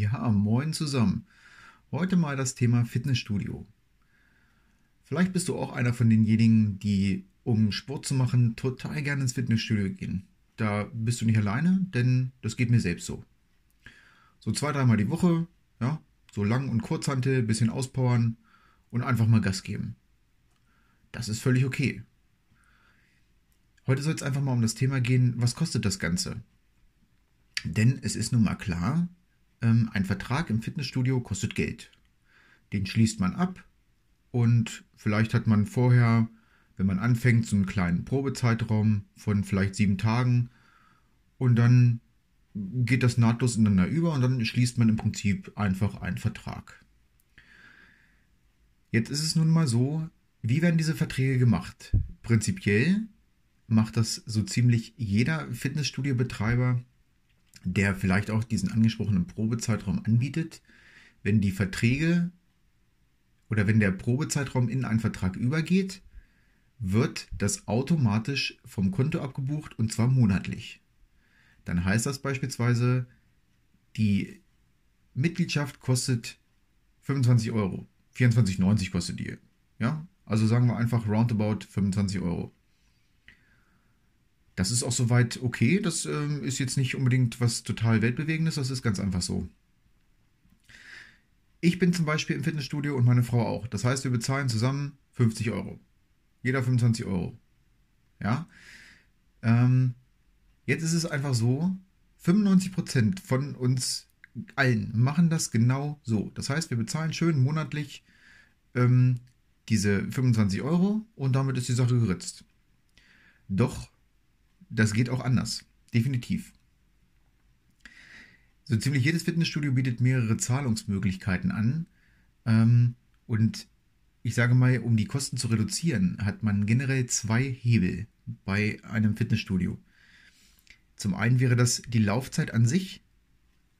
Ja, moin zusammen. Heute mal das Thema Fitnessstudio. Vielleicht bist du auch einer von denjenigen, die, um Sport zu machen, total gerne ins Fitnessstudio gehen. Da bist du nicht alleine, denn das geht mir selbst so. So zwei, dreimal die Woche, ja, so lang und kurzhantel, bisschen auspowern und einfach mal Gas geben. Das ist völlig okay. Heute soll es einfach mal um das Thema gehen, was kostet das Ganze? Denn es ist nun mal klar, ähm, ein Vertrag im Fitnessstudio kostet Geld. Den schließt man ab und vielleicht hat man vorher, wenn man anfängt, so einen kleinen Probezeitraum von vielleicht sieben Tagen und dann geht das nahtlos ineinander über und dann schließt man im Prinzip einfach einen Vertrag. Jetzt ist es nun mal so, wie werden diese Verträge gemacht? Prinzipiell macht das so ziemlich jeder Fitnessstudio-Betreiber der vielleicht auch diesen angesprochenen Probezeitraum anbietet, wenn die Verträge oder wenn der Probezeitraum in einen Vertrag übergeht, wird das automatisch vom Konto abgebucht und zwar monatlich. Dann heißt das beispielsweise, die Mitgliedschaft kostet 25 Euro. 24,90 kostet die. Ja, also sagen wir einfach roundabout 25 Euro. Das ist auch soweit okay. Das ähm, ist jetzt nicht unbedingt was total Weltbewegendes, das ist ganz einfach so. Ich bin zum Beispiel im Fitnessstudio und meine Frau auch. Das heißt, wir bezahlen zusammen 50 Euro. Jeder 25 Euro. Ja. Ähm, jetzt ist es einfach so, 95% von uns allen machen das genau so. Das heißt, wir bezahlen schön monatlich ähm, diese 25 Euro und damit ist die Sache geritzt. Doch das geht auch anders. Definitiv. So ziemlich jedes Fitnessstudio bietet mehrere Zahlungsmöglichkeiten an. Ähm, und ich sage mal, um die Kosten zu reduzieren, hat man generell zwei Hebel bei einem Fitnessstudio. Zum einen wäre das die Laufzeit an sich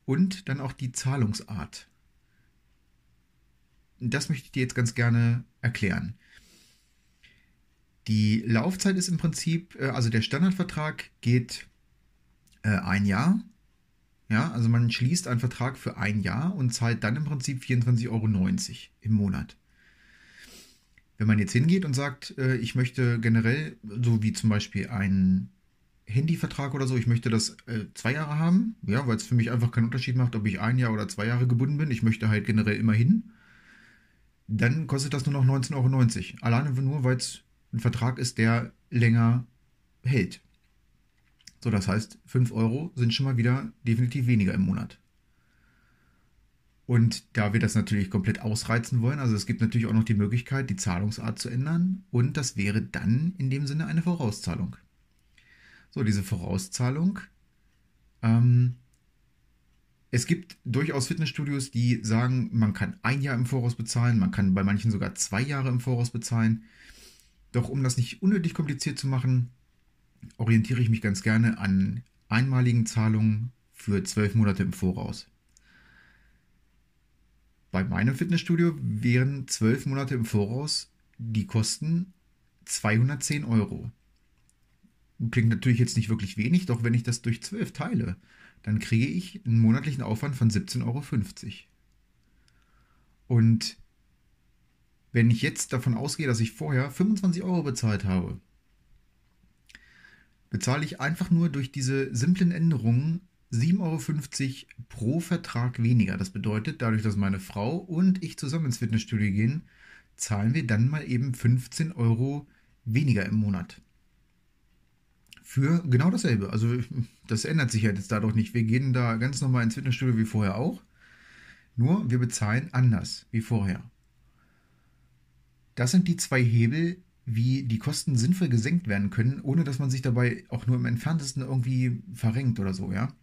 und dann auch die Zahlungsart. Das möchte ich dir jetzt ganz gerne erklären. Die Laufzeit ist im Prinzip, äh, also der Standardvertrag geht äh, ein Jahr. Ja, also man schließt einen Vertrag für ein Jahr und zahlt dann im Prinzip 24,90 Euro im Monat. Wenn man jetzt hingeht und sagt, äh, ich möchte generell, so wie zum Beispiel einen Handyvertrag oder so, ich möchte das äh, zwei Jahre haben, ja, weil es für mich einfach keinen Unterschied macht, ob ich ein Jahr oder zwei Jahre gebunden bin. Ich möchte halt generell immer hin. Dann kostet das nur noch 19,90 Euro. Alleine nur, weil es ein Vertrag ist, der länger hält. So, das heißt, 5 Euro sind schon mal wieder definitiv weniger im Monat. Und da wir das natürlich komplett ausreizen wollen, also es gibt natürlich auch noch die Möglichkeit, die Zahlungsart zu ändern. Und das wäre dann in dem Sinne eine Vorauszahlung. So, diese Vorauszahlung. Ähm, es gibt durchaus Fitnessstudios, die sagen, man kann ein Jahr im Voraus bezahlen, man kann bei manchen sogar zwei Jahre im Voraus bezahlen. Doch um das nicht unnötig kompliziert zu machen, orientiere ich mich ganz gerne an einmaligen Zahlungen für zwölf Monate im Voraus. Bei meinem Fitnessstudio wären zwölf Monate im Voraus die Kosten 210 Euro. Klingt natürlich jetzt nicht wirklich wenig, doch wenn ich das durch zwölf teile, dann kriege ich einen monatlichen Aufwand von 17,50 Euro. Und wenn ich jetzt davon ausgehe, dass ich vorher 25 Euro bezahlt habe, bezahle ich einfach nur durch diese simplen Änderungen 7,50 Euro pro Vertrag weniger. Das bedeutet, dadurch, dass meine Frau und ich zusammen ins Fitnessstudio gehen, zahlen wir dann mal eben 15 Euro weniger im Monat. Für genau dasselbe. Also das ändert sich ja jetzt dadurch nicht. Wir gehen da ganz normal ins Fitnessstudio wie vorher auch. Nur wir bezahlen anders wie vorher. Das sind die zwei Hebel, wie die Kosten sinnvoll gesenkt werden können, ohne dass man sich dabei auch nur im entferntesten irgendwie verrenkt oder so, ja.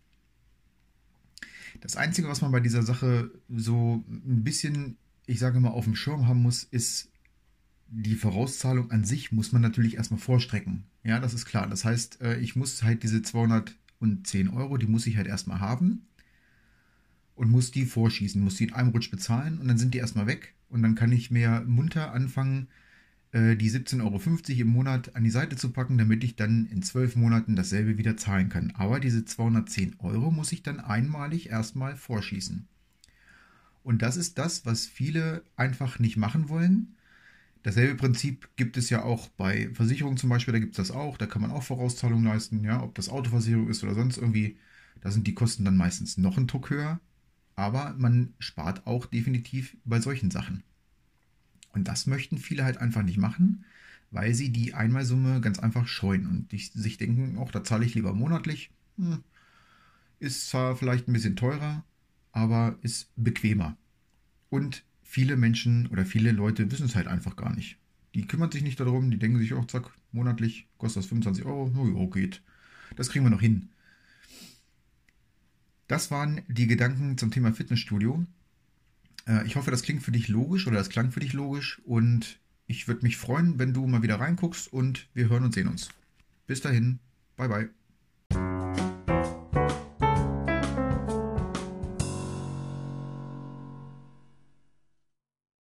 Das Einzige, was man bei dieser Sache so ein bisschen, ich sage mal, auf dem Schirm haben muss, ist die Vorauszahlung an sich muss man natürlich erstmal vorstrecken. Ja, das ist klar. Das heißt, äh, ich muss halt diese 210 Euro, die muss ich halt erstmal haben und muss die vorschießen, muss die in einem Rutsch bezahlen und dann sind die erstmal weg und dann kann ich mir munter anfangen, äh, die 17,50 Euro im Monat an die Seite zu packen, damit ich dann in zwölf Monaten dasselbe wieder zahlen kann. Aber diese 210 Euro muss ich dann einmalig erstmal vorschießen. Und das ist das, was viele einfach nicht machen wollen. Dasselbe Prinzip gibt es ja auch bei Versicherungen zum Beispiel, da gibt es das auch, da kann man auch Vorauszahlungen leisten, ja, ob das Autoversicherung ist oder sonst irgendwie, da sind die Kosten dann meistens noch ein Tuck höher, aber man spart auch definitiv bei solchen Sachen. Und das möchten viele halt einfach nicht machen, weil sie die Einmalsumme ganz einfach scheuen und sich denken, auch da zahle ich lieber monatlich. Hm, ist zwar vielleicht ein bisschen teurer, aber ist bequemer. Und viele Menschen oder viele Leute wissen es halt einfach gar nicht. Die kümmern sich nicht darum, die denken sich, oh, zack, monatlich kostet das 25 Euro, oh, ja, geht. Das kriegen wir noch hin. Das waren die Gedanken zum Thema Fitnessstudio. Äh, ich hoffe, das klingt für dich logisch oder das klang für dich logisch und ich würde mich freuen, wenn du mal wieder reinguckst und wir hören und sehen uns. Bis dahin, bye bye.